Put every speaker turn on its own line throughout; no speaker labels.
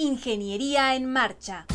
Ingeniería en Marcha.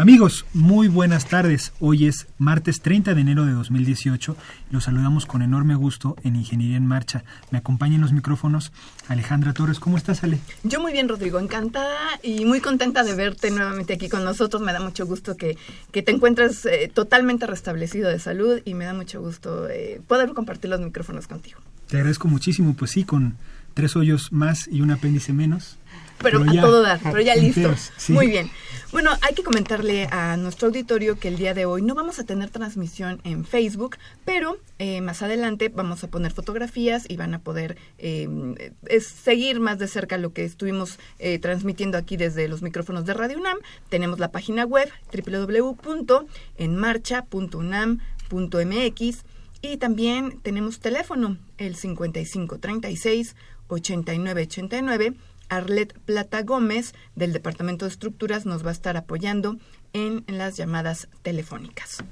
Amigos, muy buenas tardes. Hoy es martes 30 de enero de 2018. Los saludamos con enorme gusto en Ingeniería en Marcha. Me acompaña en los micrófonos Alejandra Torres. ¿Cómo estás, Ale?
Yo muy bien, Rodrigo. Encantada y muy contenta de verte nuevamente aquí con nosotros. Me da mucho gusto que, que te encuentres eh, totalmente restablecido de salud y me da mucho gusto eh, poder compartir los micrófonos contigo.
Te agradezco muchísimo. Pues sí, con tres hoyos más y un apéndice menos.
Pero, a todo dar, pero ya listo. Muy bien. Bueno, hay que comentarle a nuestro auditorio que el día de hoy no vamos a tener transmisión en Facebook, pero eh, más adelante vamos a poner fotografías y van a poder em, seguir más de cerca lo que estuvimos eh, transmitiendo aquí desde los micrófonos de Radio UNAM. Tenemos la página web www.enmarcha.unam.mx y también tenemos teléfono el 5536 8989 Arlet Plata Gómez del Departamento de Estructuras nos va a estar apoyando en, las llamadas telefónicas.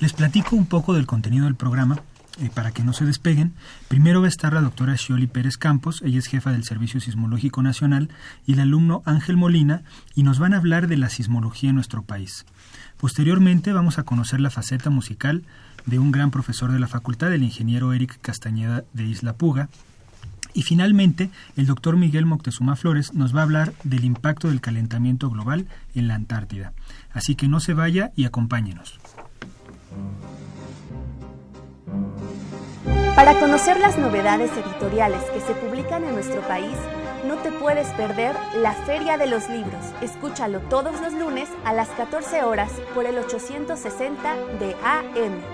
Les platico un poco del contenido del programa. Eh, para que no se despeguen, primero va a estar la doctora Shioli Pérez Campos, ella es jefa del Servicio Sismológico Nacional, y el alumno Ángel Molina, y nos van a hablar de la sismología en nuestro país. Posteriormente vamos a conocer la faceta musical de un gran profesor de la facultad, el ingeniero Eric Castañeda de Isla Puga, y finalmente, el doctor Miguel Moctezuma Flores nos va a hablar del impacto del calentamiento global en la Antártida. Así que no se vaya y acompáñenos.
Para conocer las novedades editoriales que se publican en nuestro país, no te puedes perder la Feria de los Libros. Escúchalo todos los lunes a las 14 horas por el 860 de AM.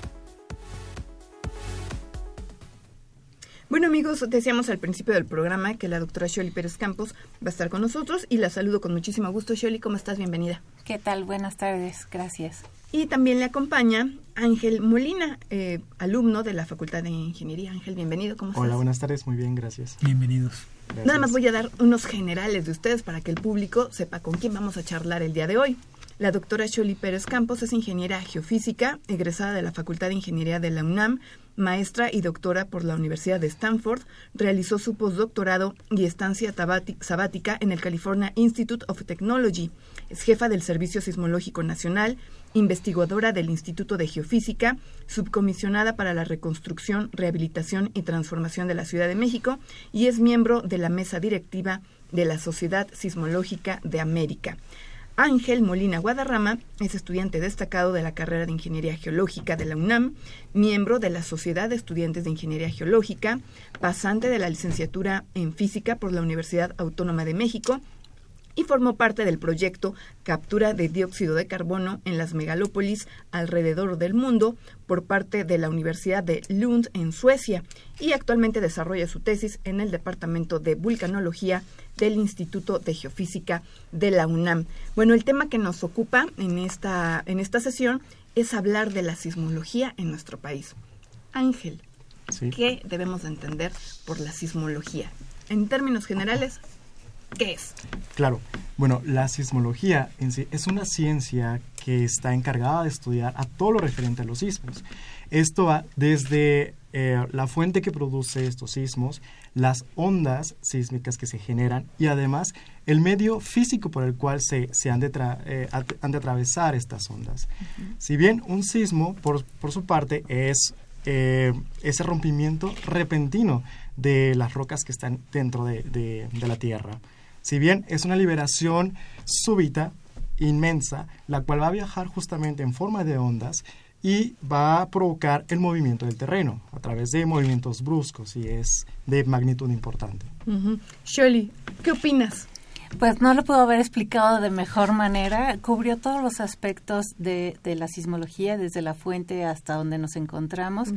Bueno amigos, decíamos al principio del programa que la doctora Sholi Pérez Campos va a estar con nosotros y la saludo con muchísimo gusto. Sholi, ¿cómo estás? Bienvenida.
¿Qué tal? Buenas tardes, gracias.
Y también le acompaña Ángel Molina, eh, alumno de la Facultad de Ingeniería. Ángel, bienvenido, ¿cómo estás?
Hola, buenas tardes, muy bien, gracias.
Bienvenidos.
Nada más voy a dar unos generales de ustedes para que el público sepa con quién vamos a charlar el día de hoy. La doctora Sholi Pérez Campos es ingeniera geofísica, egresada de la Facultad de Ingeniería de la UNAM, maestra y doctora por la Universidad de Stanford, realizó su postdoctorado y estancia sabática en el California Institute of Technology. Es jefa del Servicio Sismológico Nacional, investigadora del Instituto de Geofísica, subcomisionada para la reconstrucción, rehabilitación y transformación de la Ciudad de México y es miembro de la mesa directiva de la Sociedad Sismológica de América. Ángel Molina Guadarrama es estudiante destacado de la carrera de Ingeniería Geológica de la UNAM, miembro de la Sociedad de Estudiantes de Ingeniería Geológica, pasante de la licenciatura en Física por la Universidad Autónoma de México y formó parte del proyecto Captura de Dióxido de Carbono en las megalópolis alrededor del mundo por parte de la Universidad de Lund en Suecia y actualmente desarrolla su tesis en el Departamento de Vulcanología del Instituto de Geofísica de la UNAM. Bueno, el tema que nos ocupa en esta, en esta sesión es hablar de la sismología en nuestro país. Ángel, ¿Qué debemos entender por la sismología? En términos generales, ¿qué es?
Claro. Bueno, la sismología en sí es una ciencia que está encargada de estudiar a todo lo referente a los sismos. Esto va desde eh, la fuente que produce estos sismos, las ondas sísmicas que se generan y además el medio físico por el cual se, han, de eh, han, de atravesar estas ondas. Si bien un sismo, por, su parte, es eh, ese rompimiento repentino de las rocas que están dentro de, de la Tierra. Si bien es una liberación súbita, inmensa, la cual va a viajar justamente en forma de ondas y va a provocar el movimiento del terreno a través de movimientos bruscos y es de magnitud importante.
Shirley, ¿qué opinas?
Pues no lo puedo haber explicado de mejor manera. Cubrió todos los aspectos de, de la sismología, desde la fuente hasta donde nos encontramos.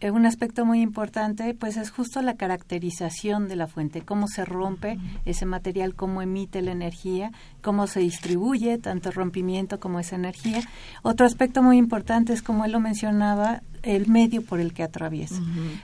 Eh, un aspecto muy importante, pues es justo la caracterización de la fuente, cómo se rompe ese material, cómo emite la energía, cómo se distribuye tanto el rompimiento como esa energía. Otro aspecto muy importante es, como él lo mencionaba, el medio por el que atraviesa.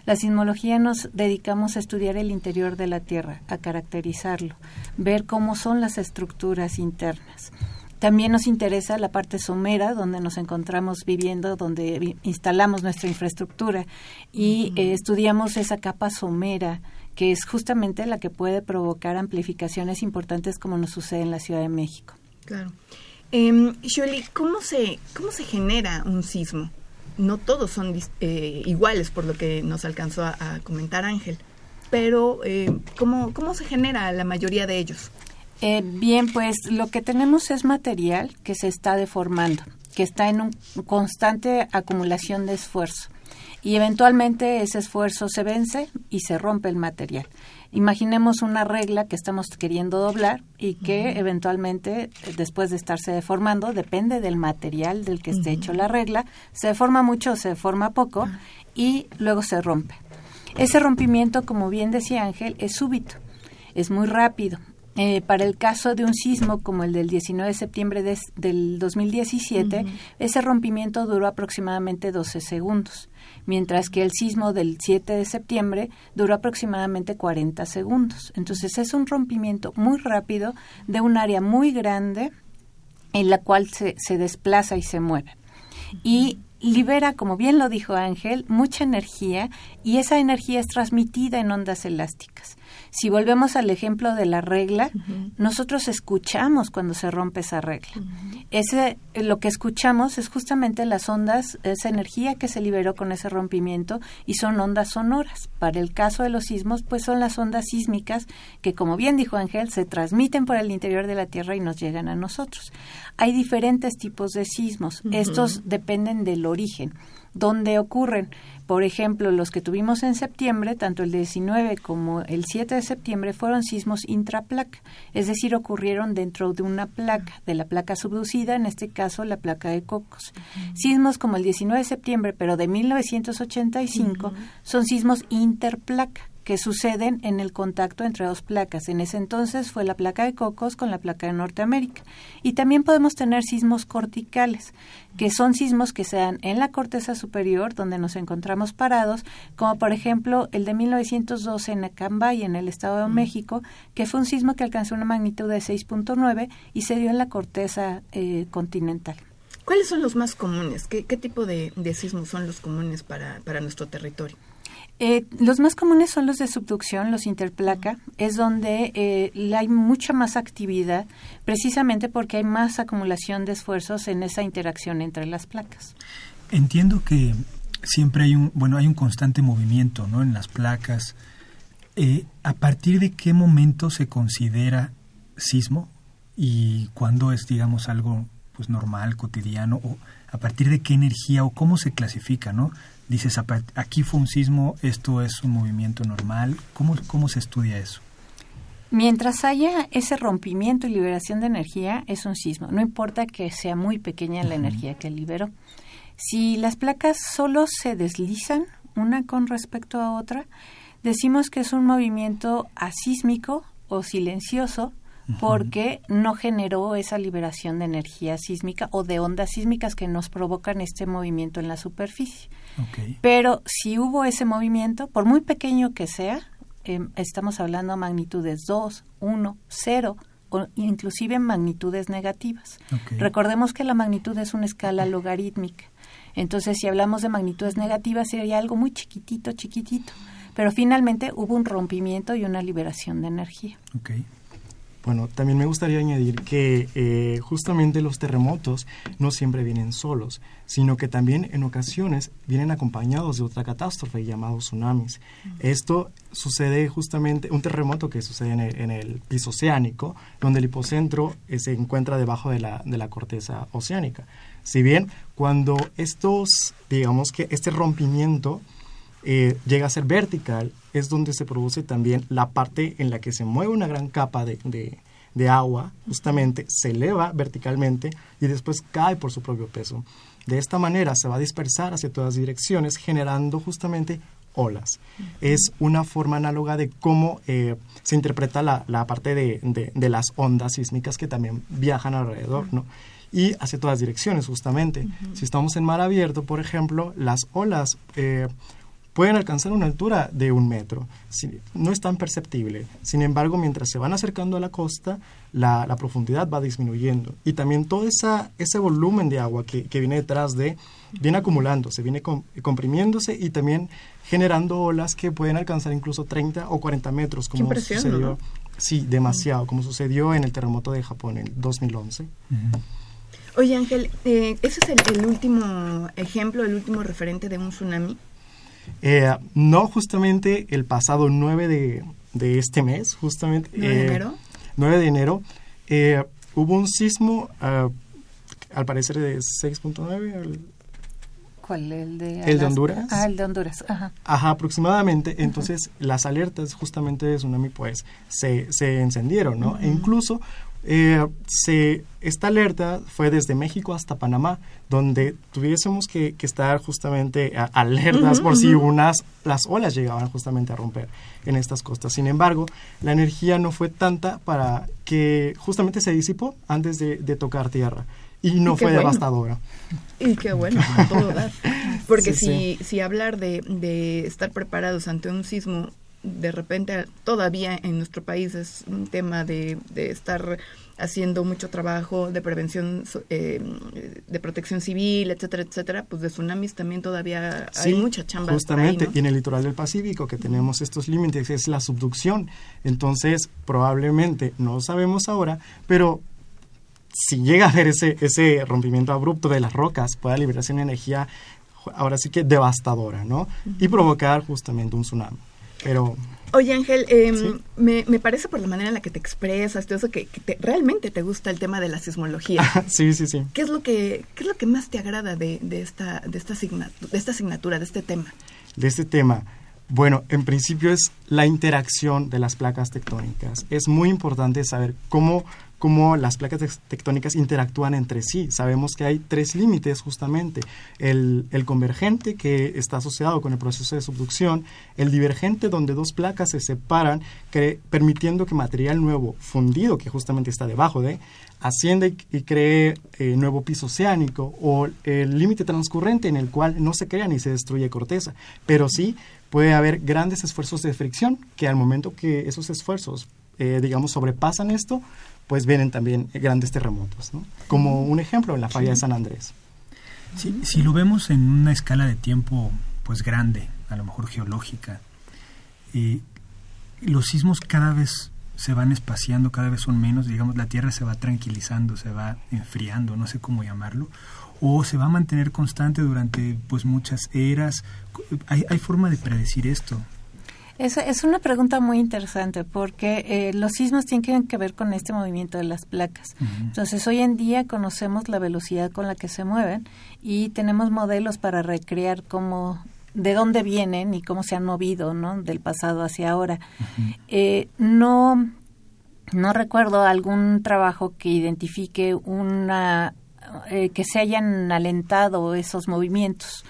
La sismología nos dedicamos a estudiar el interior de la Tierra, a caracterizarlo, ver cómo son las estructuras internas. También nos interesa la parte somera, donde nos encontramos viviendo, donde instalamos nuestra infraestructura y eh, estudiamos esa capa somera, que es justamente la que puede provocar amplificaciones importantes como nos sucede en la Ciudad de México.
Claro. Eh, ¿cómo se, ¿cómo se genera un sismo? No todos son eh, iguales, por lo que nos alcanzó a, comentar Ángel. Pero, eh, ¿cómo, ¿cómo se genera la mayoría de ellos?
Eh, bien, pues lo que tenemos es material que se está deformando, que está en una constante acumulación de esfuerzo. Y eventualmente ese esfuerzo se vence y se rompe el material. Imaginemos una regla que estamos queriendo doblar y que eventualmente, después de estarse deformando, depende del material del que esté hecho la regla, se deforma mucho o se deforma poco y luego se rompe. Ese rompimiento, como bien decía Ángel, es súbito, es muy rápido. Eh, para el caso de un sismo como el del 19 de septiembre del 2017, ese rompimiento duró aproximadamente 12 segundos mientras que el sismo del 7 de septiembre duró aproximadamente 40 segundos. Entonces es un rompimiento muy rápido de un área muy grande en la cual se, se desplaza y se mueve. Y libera, como bien lo dijo Ángel, mucha energía y esa energía es transmitida en ondas elásticas. Si volvemos al ejemplo de la regla, nosotros escuchamos cuando se rompe esa regla. Ese lo que escuchamos es justamente las ondas, esa energía que se liberó con ese rompimiento y son ondas sonoras. Para el caso de los sismos, pues son las ondas sísmicas que como bien dijo Ángel, se transmiten por el interior de la Tierra y nos llegan a nosotros. Hay diferentes tipos de sismos. Estos dependen del origen donde ocurren. Por ejemplo, los que tuvimos en septiembre, tanto el 19 como el 7 de septiembre, fueron sismos intraplaca, es decir, ocurrieron dentro de una placa, de la placa subducida, en este caso la placa de Cocos. Sismos como el 19 de septiembre, pero de 1985, son sismos interplaca, que suceden en el contacto entre dos placas. En ese entonces fue la placa de Cocos con la placa de Norteamérica. Y también podemos tener sismos corticales, que son sismos que se dan en la corteza superior, donde nos encontramos parados, como por ejemplo el de 1912 en Acambay, en el Estado de México, que fue un sismo que alcanzó una magnitud de 6.9 y se dio en la corteza eh, continental.
¿Cuáles son los más comunes? ¿Qué, tipo de, sismos son los comunes para nuestro territorio?
Eh, los más comunes son los de subducción, los interplaca, es donde eh, hay mucha más actividad, precisamente porque hay más acumulación de esfuerzos en esa interacción entre las placas.
Entiendo que siempre hay un, bueno, hay un constante movimiento, ¿no? En las placas. Eh, ¿A partir de qué momento se considera sismo y cuándo es, digamos, algo pues normal, cotidiano, o a partir de qué energía o cómo se clasifica, ¿no? Dices, aquí fue un sismo, esto es un movimiento normal. ¿Cómo, cómo se estudia eso?
Mientras haya ese rompimiento y liberación de energía, es un sismo. No importa que sea muy pequeña la energía que liberó. Si las placas solo se deslizan una con respecto a otra, decimos que es un movimiento asísmico o silencioso porque no generó esa liberación de energía sísmica o de ondas sísmicas que nos provocan este movimiento en la superficie. Pero si hubo ese movimiento, por muy pequeño que sea, em, estamos hablando de magnitudes 2, 1, 0 o inclusive magnitudes negativas. Recordemos que la magnitud es una escala logarítmica. Entonces, si hablamos de magnitudes negativas, sería algo muy chiquitito, chiquitito. Pero finalmente hubo un rompimiento y una liberación de energía.
Bueno, también me gustaría añadir que eh, justamente los terremotos no siempre vienen solos, sino que también en ocasiones vienen acompañados de otra catástrofe llamado tsunamis. Esto sucede justamente, un terremoto que sucede en el, piso oceánico, donde el hipocentro eh, se encuentra debajo de la, de la corteza oceánica. Si bien cuando estos, digamos que este rompimiento eh, llega a ser vertical, es donde se produce también la parte en la que se mueve una gran capa de, de, agua, justamente se eleva verticalmente y después cae por su propio peso. De esta manera se va a dispersar hacia todas direcciones, generando justamente olas. Es una forma análoga de cómo eh, se interpreta la, la parte de, de, las ondas sísmicas que también viajan alrededor, ¿no? Y hacia todas direcciones, justamente. Si estamos en mar abierto, por ejemplo, las olas eh, pueden alcanzar una altura de un metro. no es tan perceptible. Sin embargo, mientras se van acercando a la costa, la, profundidad va disminuyendo. Y también todo esa, ese volumen de agua que, viene detrás de, viene acumulándose, viene comprimiéndose y también generando olas que pueden alcanzar incluso 30 o 40 metros, como sucedió. Sí, demasiado, como sucedió en el terremoto de Japón en 2011.
Oye, Ángel, eh, ¿ese es el, el, ejemplo, el último referente de un tsunami?
Eh, no, justamente el pasado 9 de, este mes, justamente.
¿9 de eh, enero?
9 de enero, eh, hubo un sismo, al parecer de 6.9.
¿Cuál? ¿El de,
el de Honduras?
Ah, el de Honduras, ajá.
Ajá, aproximadamente. Entonces, las alertas justamente de tsunami, pues, se, se encendieron, ¿no? E incluso eh, se, esta alerta fue desde México hasta Panamá, donde tuviésemos que, estar justamente alertas por si unas, las olas llegaban justamente a romper en estas costas. Sin embargo, la energía no fue tanta para que justamente se disipó antes de, tocar tierra y no fue devastadora.
Y qué bueno, todo dar. Porque si, si hablar de, de estar preparados ante un sismo de repente todavía en nuestro país es un tema de, de estar haciendo mucho trabajo de prevención, eh, de protección civil, etcétera, etcétera, pues de tsunamis también todavía hay mucha chamba.
Justamente, y en el litoral del Pacífico que tenemos estos límites es la subducción. Entonces, probablemente, no sabemos ahora, pero si llega a haber ese, ese rompimiento abrupto de las rocas, pueda liberarse una energía ahora sí que devastadora, ¿no? Y provocar justamente un tsunami. Pero
Oye, Ángel, em, me, me, parece por la manera en la que te expresas, todo eso, que, realmente te gusta el tema de la sismología.
sí, sí, sí.
¿Qué es lo que, qué es lo que más te agrada de, de, esta, de, esta de esta asignatura, de este tema?
De este tema. Bueno, en principio es la interacción de las placas tectónicas. Es muy importante saber cómo cómo las placas tectónicas interactúan entre sí. Sabemos que hay tres límites justamente. El, convergente, que está asociado con el proceso de subducción, el divergente, donde dos placas se separan, permitiendo que material nuevo fundido, que justamente está debajo de, ascienda y, cree eh, nuevo piso oceánico, o el límite transcurrente en el cual no se crea ni se destruye corteza, pero sí puede haber grandes esfuerzos de fricción que al momento que esos esfuerzos, eh, digamos, sobrepasan esto, pues vienen también grandes terremotos, ¿no? Como un ejemplo en la falla de San Andrés.
si lo vemos en una escala de tiempo pues grande, a lo mejor geológica, eh, los sismos cada vez se van espaciando, cada vez son menos, digamos, la Tierra se va tranquilizando, se va enfriando, no sé cómo llamarlo, o se va a mantener constante durante pues muchas eras. ¿Hay, hay forma de predecir esto?
Es, es una pregunta muy interesante porque eh, los sismos tienen que ver con este movimiento de las placas. Entonces, hoy en día conocemos la velocidad con la que se mueven y tenemos modelos para recrear cómo de dónde vienen y cómo se han movido ¿no? del pasado hacia ahora. eh, no, no recuerdo algún trabajo que identifique una eh, que se hayan alentado esos movimientos.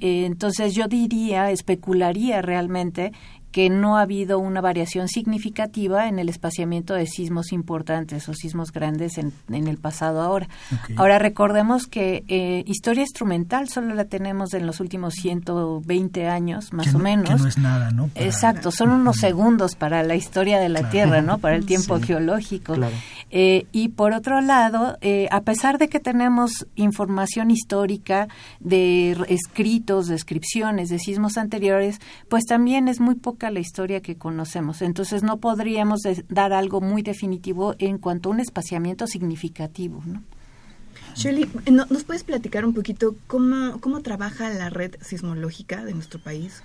Eh, entonces yo diría, especularía realmente que no ha habido una variación significativa en el espaciamiento de sismos importantes o sismos grandes en, el pasado ahora. Ahora recordemos que eh, historia instrumental solo la tenemos en los últimos 120 años, más o menos.
Que no es nada, ¿no?
Exacto, son unos segundos para la historia de la Tierra, ¿no? Para el tiempo geológico. Eh, y por otro lado, eh, a pesar de que tenemos información histórica de escritos, descripciones de sismos anteriores, pues también es muy poca la historia que conocemos. Entonces no podríamos dar algo muy definitivo en cuanto a un espaciamiento significativo, ¿no?
Shirley, ¿nos puedes platicar un poquito cómo, cómo trabaja la red sismológica de nuestro país?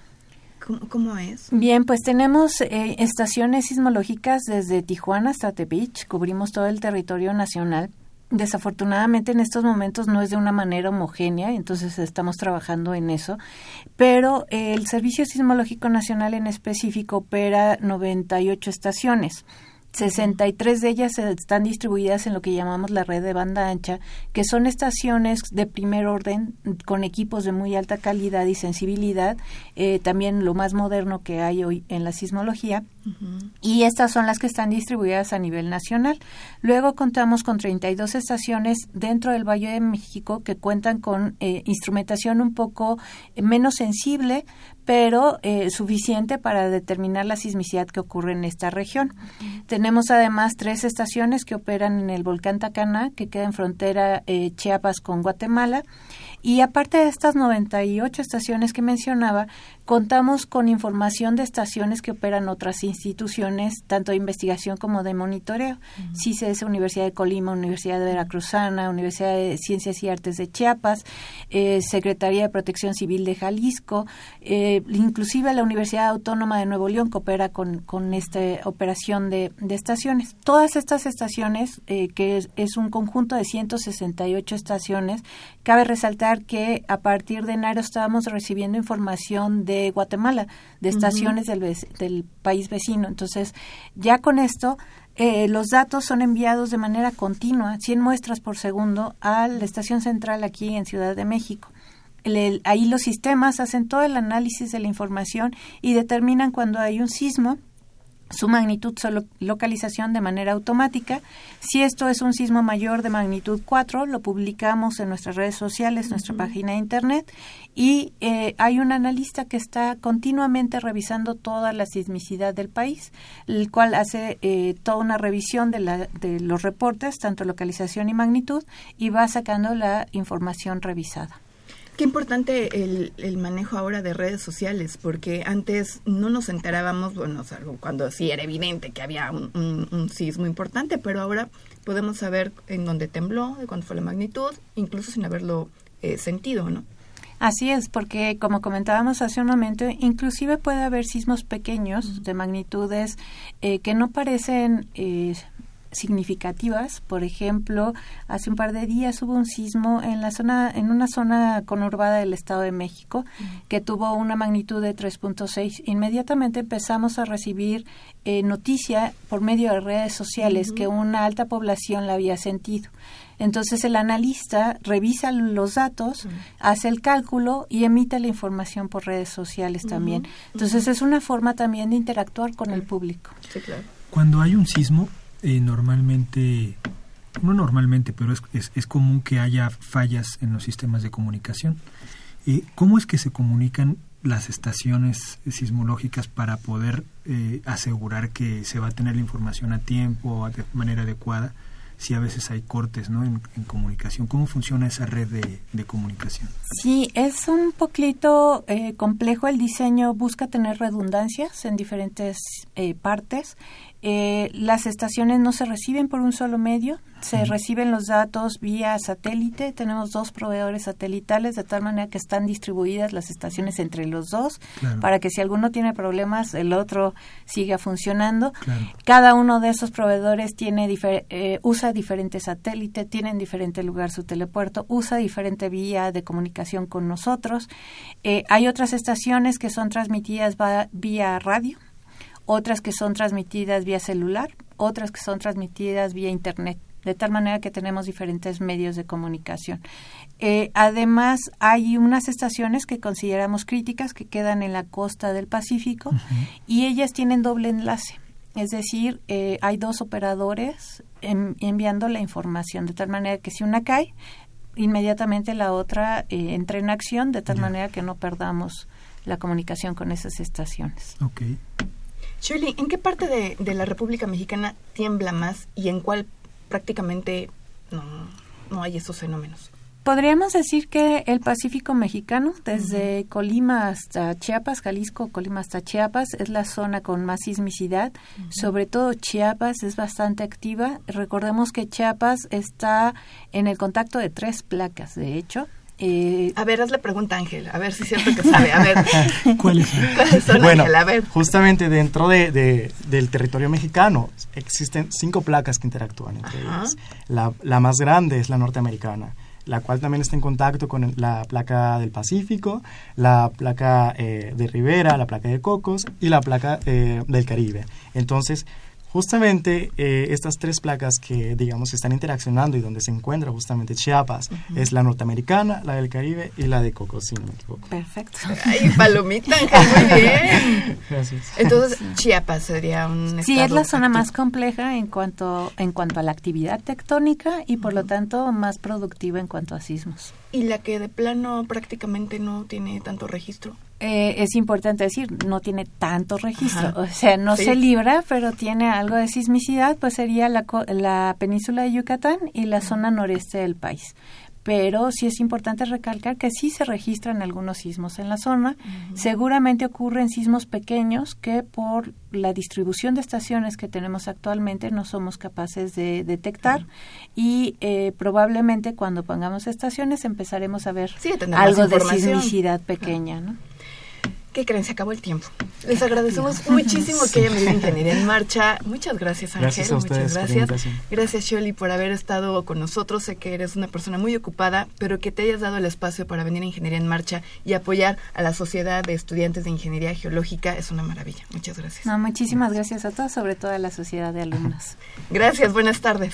¿Cómo, es?
Bien, pues tenemos eh, estaciones sismológicas desde Tijuana hasta Tepic, cubrimos todo el territorio nacional. Desafortunadamente en estos momentos no es de una manera homogénea, entonces estamos trabajando en eso, pero el Servicio Sismológico Nacional en específico opera 98 estaciones. 63 de ellas están distribuidas en lo que llamamos la red de banda ancha, que son estaciones de primer orden con equipos de muy alta calidad y sensibilidad, eh, también lo más moderno que hay hoy en la sismología. Y estas son las que están distribuidas a nivel nacional. Luego contamos con 32 estaciones dentro del Valle de México que cuentan con eh, instrumentación un poco menos sensible, pero eh, suficiente para determinar la sismicidad que ocurre en esta región. Tenemos además tres estaciones que operan en el volcán Tacana, que queda en frontera eh, Chiapas con Guatemala. Y aparte de estas 98 estaciones que mencionaba, contamos con información de estaciones que operan otras instituciones, tanto de investigación como de monitoreo. CICES, Universidad de Colima, Universidad de Veracruzana, Universidad de Ciencias y Artes de Chiapas, eh, Secretaría de Protección Civil de Jalisco, eh, inclusive la Universidad Autónoma de Nuevo León coopera con, con esta operación de, estaciones. Todas estas estaciones, eh, que es, un conjunto de 168 estaciones, cabe resaltar que a partir de enero estábamos recibiendo información de Guatemala, de estaciones del, del país vecino. Entonces, ya con esto, eh, los datos son enviados de manera continua, 100 muestras por segundo, a la estación central aquí en Ciudad de México ahí los sistemas hacen todo el análisis de la información y determinan cuando hay un sismo su magnitud, su localización de manera automática. Si esto es un sismo mayor de magnitud 4, lo publicamos en nuestras redes sociales, nuestra página de internet, y eh, hay un analista que está continuamente revisando toda la sismicidad del país, el cual hace eh, toda una revisión de, la, de los reportes, tanto localización y magnitud, y va sacando la información revisada.
Qué importante el, el, manejo ahora de redes sociales, porque antes no nos enterábamos, bueno, cuando sí era evidente que había un, un, sismo importante, pero ahora podemos saber en dónde tembló, de cuándo fue la magnitud, incluso sin haberlo eh, sentido, ¿no?
Así es, porque como comentábamos hace un momento, inclusive puede haber sismos pequeños de magnitudes eh, que no parecen eh, significativas. Por ejemplo, hace un par de días hubo un sismo en la zona, en una zona conurbada del Estado de México que tuvo una magnitud de 3.6. Inmediatamente empezamos a recibir eh, noticia por medio de redes sociales que una alta población la había sentido. Entonces el analista revisa los datos, hace el cálculo y emite la información por redes sociales también. Entonces es una forma también de interactuar con el público.
Cuando hay un sismo, eh, normalmente, no normalmente, pero es, es, común que haya fallas en los sistemas de comunicación. Eh, ¿Cómo es que se comunican las estaciones sismológicas para poder eh, asegurar que se va a tener la información a tiempo, de manera adecuada? si a veces hay cortes ¿no? en, comunicación. ¿Cómo funciona esa red de, de comunicación?
Sí, es un poquito complejo el diseño, busca tener redundancias en diferentes partes eh, las estaciones no se reciben por un solo medio, se reciben los datos vía satélite. Tenemos dos proveedores satelitales de tal manera que están distribuidas las estaciones entre los dos para que si alguno tiene problemas el otro siga funcionando. Cada uno de esos proveedores tiene eh, usa diferente satélite, tiene en diferente lugar su telepuerto, usa diferente vía de comunicación con nosotros. Eh, hay otras estaciones que son transmitidas vía radio otras que son transmitidas vía celular, otras que son transmitidas vía Internet. de tal manera que tenemos diferentes medios de comunicación. Eh, además, hay unas estaciones que consideramos críticas que quedan en la costa del Pacífico y ellas tienen doble enlace. Es decir, eh, hay dos operadores enviando la información de tal manera que si una cae, inmediatamente la otra eh, entra en acción de tal manera que no perdamos la comunicación con esas estaciones.
Ok.
Shirley, ¿en qué parte de, de la República Mexicana tiembla más y en cuál prácticamente no, no hay esos fenómenos?
Podríamos decir que el Pacífico mexicano, desde Colima hasta Chiapas, Jalisco, Colima hasta Chiapas, es la zona con más sismicidad. Sobre todo Chiapas es bastante activa. Recordemos que Chiapas está en el contacto de tres placas, de hecho.
Eh, a ver, hazle pregunta Ángel, a ver si es cierto que sabe. A ver,
¿cuáles
son,
bueno,
Ángel? A ver.
Justamente dentro de, del territorio mexicano existen cinco placas que interactúan entre ellas. La, la más grande es la norteamericana la cual también está en contacto con la placa del Pacífico, la placa eh, de Rivera, la placa de Cocos y la placa eh, del Caribe. Entonces, justamente eh, estas tres placas que, digamos, están interaccionando y donde se encuentra justamente Chiapas es la norteamericana, la del Caribe y la de Cocos, si no me equivoco.
Perfecto.
Ay, palomita, muy bien. Gracias. Entonces, Chiapas sería un
Sí, es la zona más compleja en cuanto, en cuanto a la actividad tectónica y por lo tanto más productiva en cuanto a sismos.
¿Y la que de plano prácticamente no tiene tanto registro?
Eh, es importante decir, no tiene tanto registro, o sea, no se libra, pero tiene algo de sismicidad, pues sería la, la península de Yucatán y la zona noreste del país. Pero sí es importante recalcar que sí se registran algunos sismos en la zona. Seguramente ocurren sismos pequeños que por la distribución de estaciones que tenemos actualmente no somos capaces de detectar y eh, probablemente cuando pongamos estaciones empezaremos a ver algo de sismicidad pequeña. ¿no?
¿Qué creen? Se acabó el tiempo. Les agradecemos muchísimo que hayan venido a Ingeniería en Marcha. Muchas gracias, Ángel.
Gracias a ustedes
Muchas gracias. Gracias, Shirley, por haber estado con nosotros. Sé que eres una persona muy ocupada, pero que te hayas dado el espacio para venir a Ingeniería en Marcha y apoyar a la Sociedad de Estudiantes de Ingeniería Geológica es una maravilla. Muchas gracias.
No, muchísimas gracias a todos, sobre todo a la Sociedad de Alumnos.
Gracias, buenas tardes.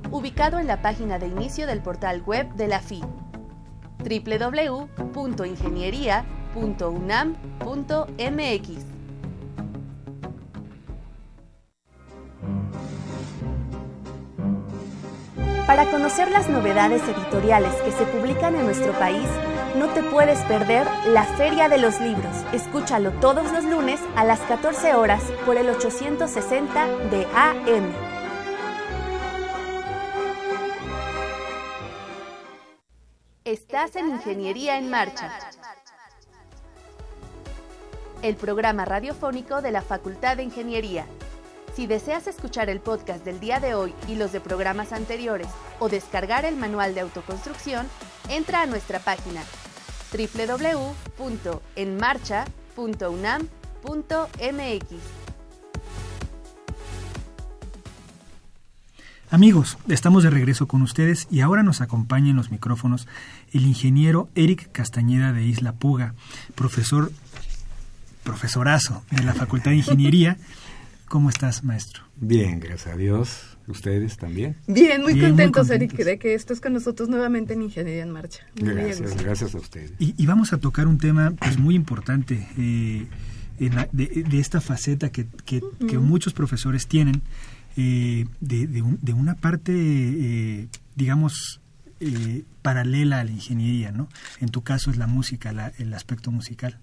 ubicado en la página de inicio del portal web de la FI www.ingeniería.unam.mx. Para conocer las novedades editoriales que se publican en nuestro país, no te puedes perder la Feria de los Libros. Escúchalo todos los lunes a las 14 horas por el 860 de AM. Estás en Ingeniería en Marcha. El programa radiofónico de la Facultad de Ingeniería. Si deseas escuchar el podcast del día de hoy y los de programas anteriores o descargar el manual de autoconstrucción, entra a nuestra página www.enmarcha.unam.mx.
Amigos, estamos de regreso con ustedes y ahora nos acompaña en los micrófonos el ingeniero Eric Castañeda de Isla Puga, profesor, profesorazo de la Facultad de Ingeniería. ¿Cómo estás, maestro?
Bien, gracias a Dios. ¿Ustedes también?
Bien, muy, contentos, Eric, de que estés con nosotros nuevamente en Ingeniería en Marcha.
gracias, gracias a ustedes.
Y, vamos a tocar un tema pues muy importante eh, de, esta faceta que, que muchos profesores tienen eh, de, de, una parte, eh, digamos, eh, paralela a la ingeniería, ¿no? En tu caso es la música, el aspecto musical.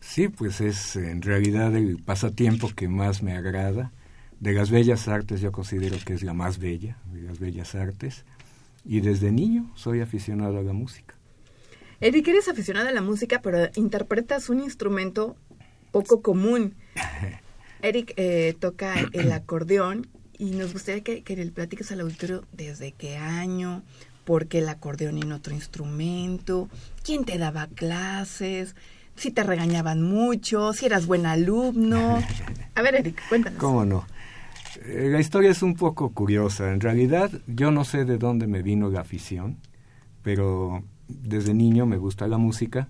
Sí, pues es en realidad el pasatiempo que más me agrada. De las bellas artes yo considero que es la más bella, de las bellas artes. Y desde niño soy aficionado a la música.
Eric, eres aficionado a la música, pero interpretas un instrumento poco común. Eric eh, toca el acordeón y nos gustaría que, que le platiques al auditorio desde qué año, por qué el acordeón en otro instrumento, quién te daba clases, si te regañaban mucho, si eras buen alumno. A ver, Eric, cuéntanos.
¿Cómo no? Eh, la historia es un poco curiosa. En realidad, yo no sé de dónde me vino la afición, pero desde niño me gusta la música,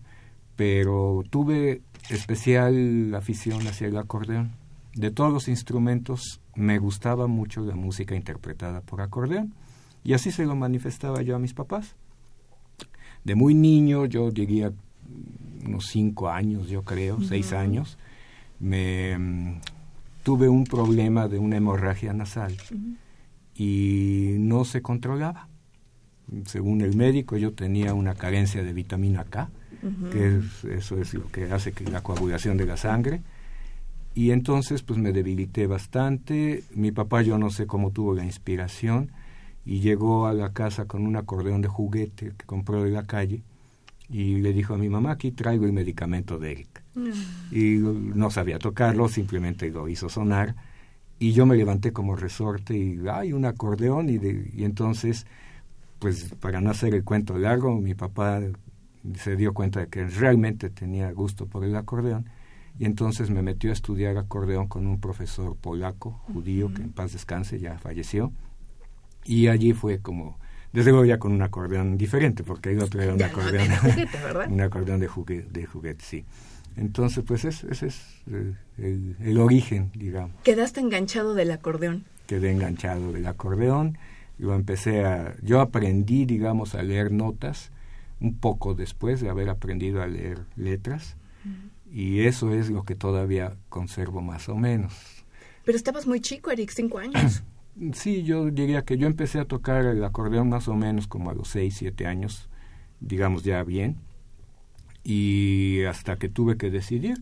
pero tuve especial afición hacia el acordeón. De todos los instrumentos, me gustaba mucho la música interpretada por acordeón, y así se lo manifestaba yo a mis papás. De muy niño, yo diría unos cinco años, yo creo, seis años, me mm, tuve un problema de una hemorragia nasal y no se controlaba. Según el médico, yo tenía una carencia de vitamina K, que eso es lo que hace que la coagulación de la sangre. Y entonces pues me debilité bastante. Mi papá yo no sé cómo tuvo la inspiración y llegó a la casa con un acordeón de juguete que compró de la calle y le dijo a mi mamá, aquí traigo el medicamento de Eric. Mm. Y no sabía tocarlo, simplemente lo hizo sonar. Y yo me levanté como resorte y hay un acordeón y, y entonces, pues para no hacer el cuento largo, mi papá se dio cuenta de que realmente tenía gusto por el acordeón y entonces me metió a estudiar acordeón con un profesor polaco, judío, que en paz descanse, ya falleció. Y allí fue como desde luego ya con un acordeón diferente, porque hay otro era un acordeón.
de juguete,
un acordeón de juguete, de juguete, sí. Entonces, pues ese es el, el, origen, digamos.
¿Quedaste enganchado del acordeón?
Quedé enganchado del acordeón. Yo empecé a... Yo aprendí, digamos, a leer notas un poco después de haber aprendido a leer letras. Y eso es lo que todavía conservo más o menos.
Pero estabas muy chico, Eric, cinco años.
Sí, yo diría que yo empecé a tocar el acordeón más o menos como a los 6, 7 años, digamos ya bien, y hasta que tuve que decidir,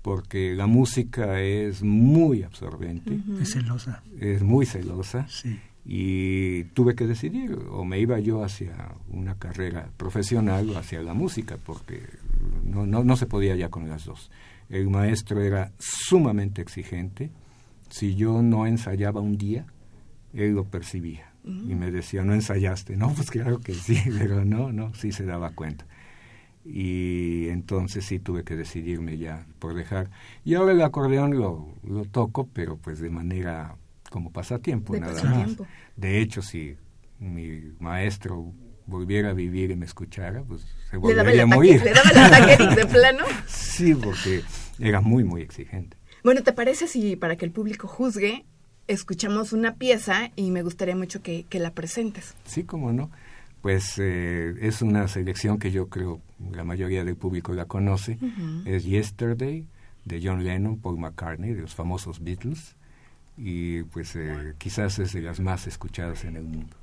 porque la música es muy absorbente.
Es celosa.
Es muy celosa.
Sí.
Y tuve que decidir, o me iba yo hacia una carrera profesional o hacia la música, porque no, no, no se podía ya con las dos. El maestro era sumamente exigente. Si yo no ensayaba un día, él lo percibía y me decía, no ensayaste. No, pues claro que sí, pero no, no, sí se daba cuenta. Y entonces sí tuve que decidirme ya por dejar. Y ahora el acordeón lo, lo toco, pero pues de manera como pasatiempo, nada más. De hecho, si mi maestro volviera a vivir y me escuchara, pues se volvería a morir.
¿Le daba el ataque de plano?
sí, porque era muy, muy exigente.
Bueno, ¿te parece si para que el público juzgue escuchamos una pieza y me gustaría mucho que, la presentes.
Sí, cómo no. Pues eh, es una selección que yo creo la mayoría del público la conoce. Es Yesterday de John Lennon, Paul McCartney, de los famosos Beatles. Y pues eh, quizás es de las más escuchadas en el mundo.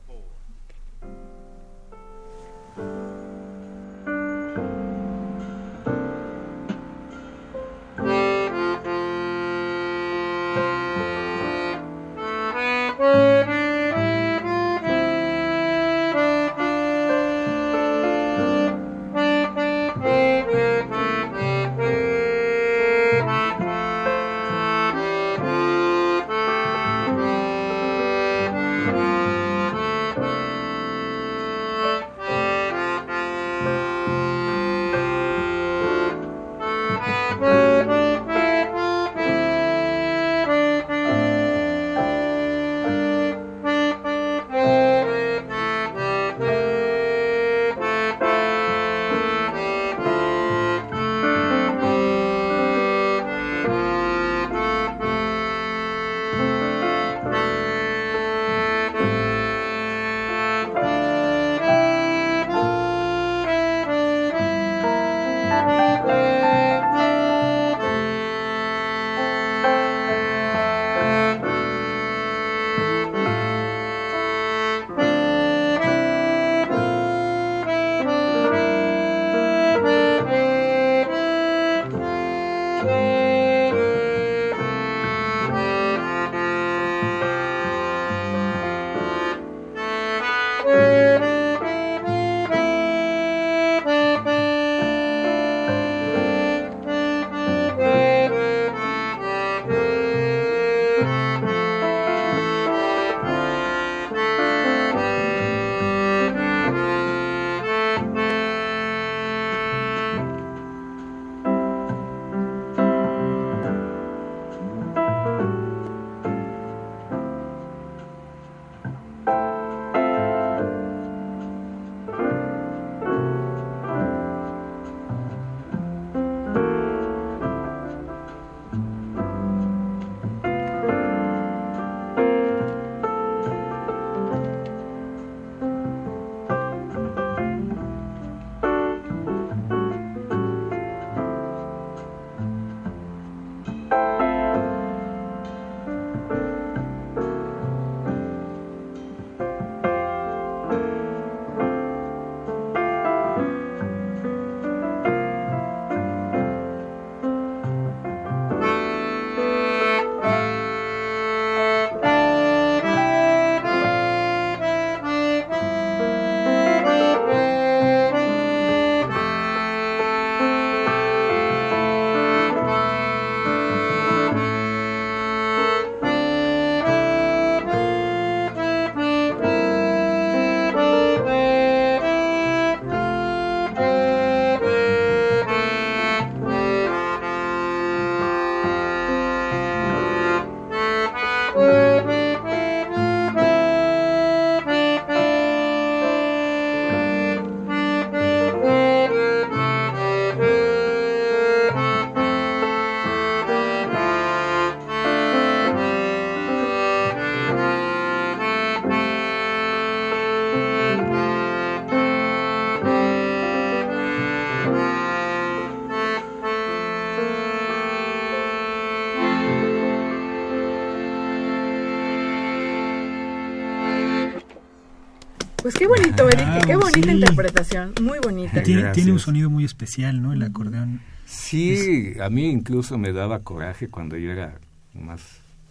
Qué bonito, Eric, qué bonita interpretación, muy bonita.
Tiene, tiene, un sonido muy especial, ¿no? El acordeón.
Sí, a mí incluso me daba coraje cuando yo era más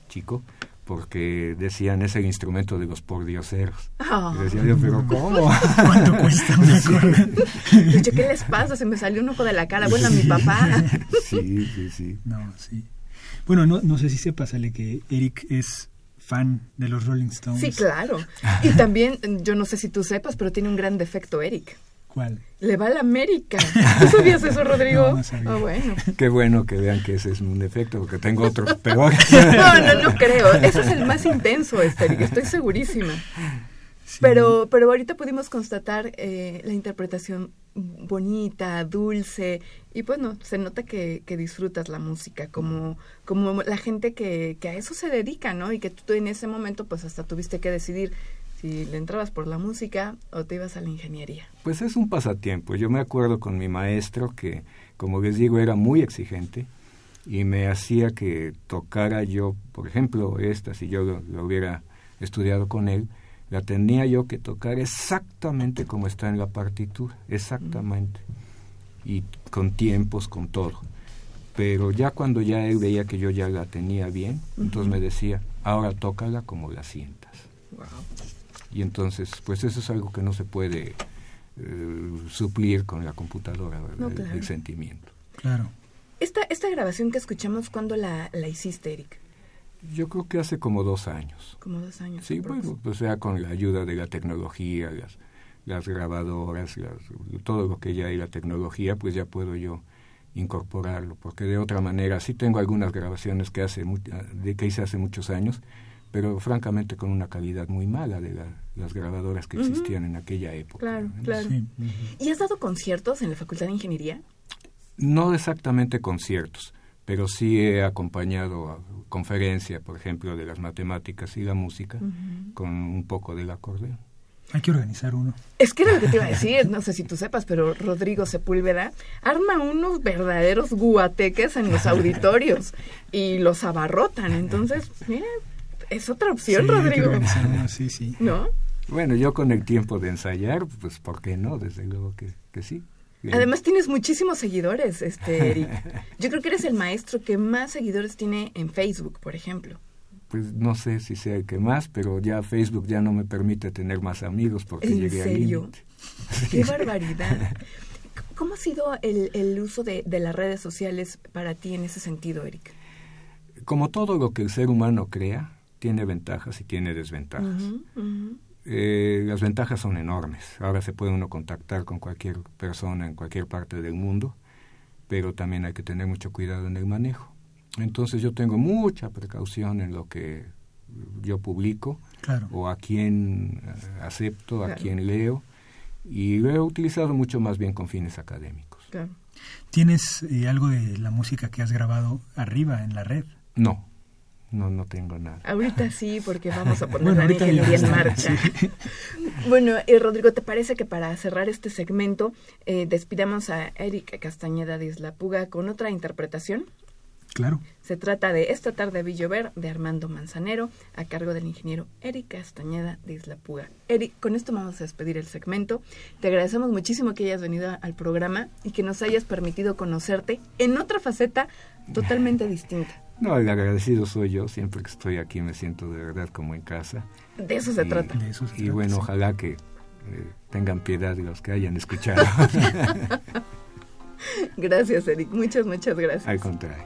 chico, porque decían es el instrumento de los pordioseros. Oh. Y decía yo, pero ¿cómo?
¿Cuánto cuesta un acordeón?
¿qué les pasa? Se me salió un ojo de la cara. Bueno, mi papá.
sí, sí, sí.
No, sí. Bueno, no, no sé si sepas, Ale, que Eric es fan de los Rolling Stones.
Sí, claro. Y también, yo no sé si tú sepas, pero tiene un gran defecto Eric.
¿Cuál?
Le va a la América. ¿Tú sabías eso, Rodrigo?
No,
ah, bueno.
Qué bueno que vean que ese es un defecto, porque tengo otro peor.
no, no, no creo. Ese es el más intenso, este, Eric. Estoy segurísima. Pero, pero ahorita pudimos constatar eh, la interpretación bonita, dulce, y bueno, se nota que, que, disfrutas la música, como, como la gente que, que a eso se dedica, ¿no? Y que tú en ese momento pues hasta tuviste que decidir si le entrabas por la música o te ibas a la ingeniería.
Pues es un pasatiempo. Yo me acuerdo con mi maestro que, como les digo, era muy exigente y me hacía que tocara yo, por ejemplo, esta, si yo lo hubiera estudiado con él, la tenía yo que tocar exactamente como está en la partitura, exactamente. Y con tiempos, con todo. Pero ya cuando ya él veía que yo ya la tenía bien, entonces me decía, ahora tócala como la sientas. Y entonces, pues eso es algo que no se puede eh, suplir con la computadora, el, sentimiento.
Claro.
Esta, esta grabación que escuchamos, ¿cuándo la, la hiciste, Eric?
Yo creo que hace como dos años.
Como dos años.
Sí, bueno, pues sea con la ayuda de la tecnología, las, las grabadoras, todo lo que ya hay la tecnología, pues ya puedo yo incorporarlo, porque de otra manera sí tengo algunas grabaciones que hace de que hice hace muchos años, pero francamente con una calidad muy mala de las grabadoras que existían en aquella época.
Claro, claro. ¿Y has dado conciertos en la Facultad de Ingeniería?
No exactamente conciertos pero sí he acompañado a conferencia, por ejemplo, de las matemáticas y la música con un poco del acordeón.
Hay que organizar uno.
Es que era lo que te iba a decir, no sé si tú sepas, pero Rodrigo Sepúlveda arma unos verdaderos guateques en los auditorios y los abarrotan. Entonces, mira, es otra opción, Rodrigo.
sí, sí.
¿No?
Bueno, yo con el tiempo de ensayar, pues, ¿por qué no? Desde luego que, que sí.
Además tienes muchísimos seguidores, este Eric. Yo creo que eres el maestro que más seguidores tiene en Facebook, por ejemplo.
Pues no sé si sea el que más, pero ya Facebook ya no me permite tener más amigos porque
¿En
llegué
serio? ¡Qué barbaridad! ¿Cómo ha sido el, el uso de, de, las redes sociales para ti en ese sentido, Eric?
Como todo lo que el ser humano crea, tiene ventajas y tiene desventajas. Eh, las ventajas son enormes. Ahora se puede uno contactar con cualquier persona en cualquier parte del mundo, pero también hay que tener mucho cuidado en el manejo. Entonces yo tengo mucha precaución en lo que yo publico o a quién eh, acepto, a quién leo y lo he utilizado mucho más bien con fines académicos.
¿Tienes eh, algo de la música que has grabado arriba en la red?
No, no, no tengo nada.
Ahorita sí, porque vamos a poner la ingeniería en marcha. bueno, eh, Rodrigo, ¿te parece que para cerrar este segmento eh, despidamos a Erika Castañeda de Isla Puga con otra interpretación?
Claro.
Se trata de Esta tarde vi llover de Armando Manzanero a cargo del ingeniero Eric Castañeda de Isla Puga. Eric, con esto vamos a despedir el segmento. Te agradecemos muchísimo que hayas venido al programa y que nos hayas permitido conocerte en otra faceta totalmente distinta.
No, el agradecido soy yo, siempre que estoy aquí me siento de verdad como en casa.
De eso se trata.
De eso se y bueno, ojalá que eh, tengan piedad los que hayan escuchado.
gracias, Eric. Muchas, muchas gracias.
Al contrario.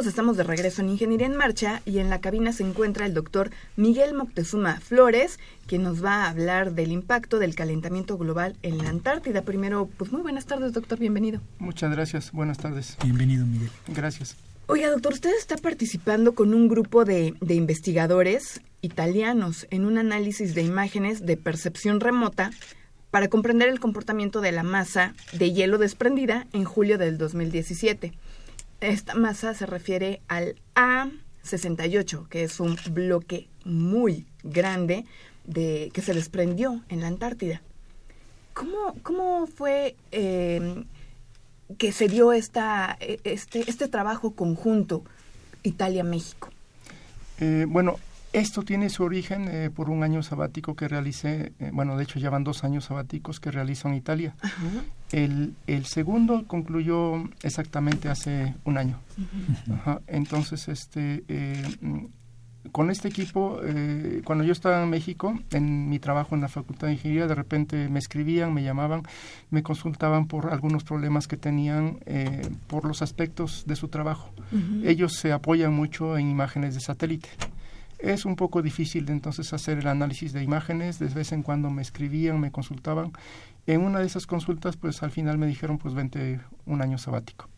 Amigos, estamos de regreso en Ingeniería en Marcha y en la cabina se encuentra el doctor Miguel Moctezuma Flores, quien nos va a hablar del impacto del calentamiento global en la Antártida. Primero, pues muy buenas tardes, doctor, bienvenido.
Muchas gracias, buenas tardes.
Bienvenido, Miguel.
Gracias.
Oiga, doctor, usted está participando con un grupo de, de investigadores italianos en un análisis de imágenes de percepción remota para comprender el comportamiento de la masa de hielo desprendida en julio del 2017. Esta masa se refiere al A68, que es un bloque muy grande de, que se desprendió en la Antártida. ¿Cómo, cómo fue eh, que se dio esta, este, este trabajo conjunto Italia-México?
Eh, bueno, esto tiene su origen eh, por un año sabático que realicé, eh, bueno, de hecho ya van dos años sabáticos que realizo en Italia. El, el, segundo concluyó exactamente hace un año. Ajá. Entonces, este, eh, con este equipo, eh, cuando yo estaba en México, en mi trabajo en la Facultad de Ingeniería, de repente me escribían, me llamaban, me consultaban por algunos problemas que tenían eh, por los aspectos de su trabajo. Ellos se apoyan mucho en imágenes de satélite. Es un poco difícil entonces hacer el análisis de imágenes, de vez en cuando me escribían, me consultaban. En una de esas consultas, pues al final me dijeron, pues vente un año sabático.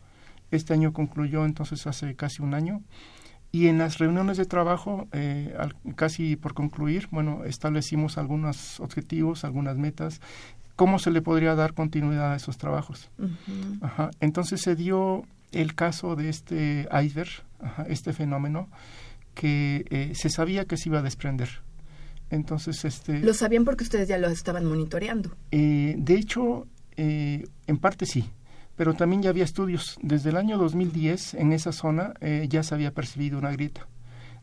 Este año concluyó entonces hace casi un año y en las reuniones de trabajo, eh, al, casi por concluir, bueno, establecimos algunos objetivos, algunas metas, cómo se le podría dar continuidad a esos trabajos. Uh -huh. Ajá. Entonces se dio el caso de este iceberg, ajá, este fenómeno, que eh, se sabía que se iba a desprender. Entonces, este...
¿Lo sabían porque ustedes ya lo estaban monitoreando?
Eh, de hecho, eh, en parte sí, pero también ya había estudios. Desde el año 2010, en esa zona, eh, ya se había percibido una grieta.